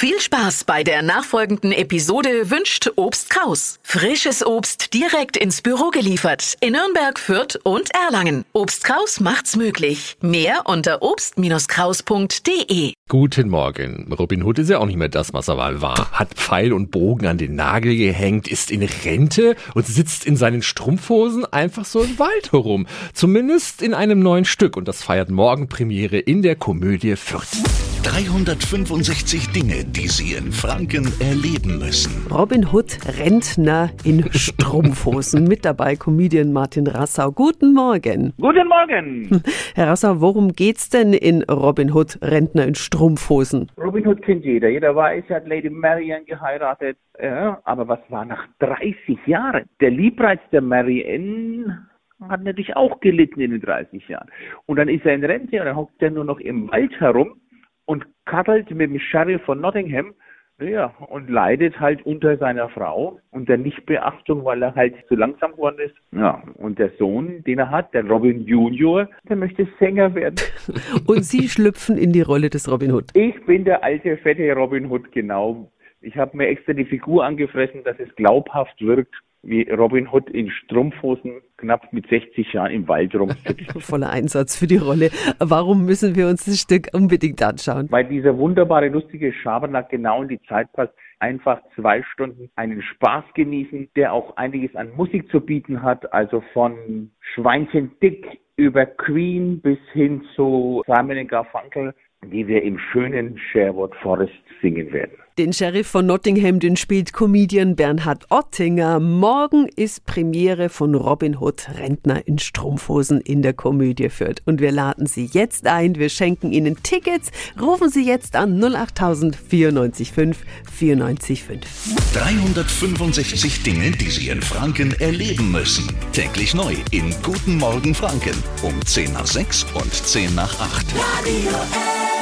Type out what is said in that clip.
Viel Spaß bei der nachfolgenden Episode wünscht Obst Kraus. Frisches Obst direkt ins Büro geliefert in Nürnberg, Fürth und Erlangen. Obst Kraus macht's möglich. Mehr unter obst-kraus.de. Guten Morgen. Robin Hood ist ja auch nicht mehr das, was er mal war. Hat Pfeil und Bogen an den Nagel gehängt, ist in Rente und sitzt in seinen Strumpfhosen einfach so im Wald herum. Zumindest in einem neuen Stück und das feiert morgen Premiere in der Komödie Fürth. 365 Dinge, die Sie in Franken erleben müssen. Robin Hood, Rentner in Strumpfhosen. Mit dabei Comedian Martin Rassau. Guten Morgen. Guten Morgen. Herr Rassau, worum geht's denn in Robin Hood, Rentner in Strumpfhosen? Robin Hood kennt jeder. Jeder weiß, er hat Lady Marianne geheiratet. Ja, aber was war nach 30 Jahren? Der Liebreiz der Marianne hat natürlich auch gelitten in den 30 Jahren. Und dann ist er in Rente und dann hockt er nur noch im Wald herum und kaddelt mit dem Sheriff von Nottingham, ja, und leidet halt unter seiner Frau und der Nichtbeachtung, weil er halt zu langsam geworden ist. Ja, und der Sohn, den er hat, der Robin Junior, der möchte Sänger werden. Und Sie schlüpfen in die Rolle des Robin Hood. Ich bin der alte, fette Robin Hood, genau. Ich habe mir extra die Figur angefressen, dass es glaubhaft wirkt, wie Robin Hood in Strumpfhosen knapp mit 60 Jahren im Wald rumsitzt. Voller Einsatz für die Rolle. Warum müssen wir uns das Stück unbedingt anschauen? Weil dieser wunderbare, lustige Schabernack genau in die Zeit passt. Einfach zwei Stunden einen Spaß genießen, der auch einiges an Musik zu bieten hat. Also von Schweinchen Dick über Queen bis hin zu Simon Garfunkel, die wir im schönen Sherwood Forest singen werden. Den Sheriff von Nottingham, den spielt Comedian Bernhard Ottinger. Morgen ist Premiere von Robin Hood, Rentner in Strumpfhosen in der Komödie Fürth. Und wir laden Sie jetzt ein. Wir schenken Ihnen Tickets. Rufen Sie jetzt an 08000 94 5 94 5. 365 Dinge, die Sie in Franken erleben müssen. Täglich neu in Guten Morgen Franken um 10 nach 6 und 10 nach 8. Radio L.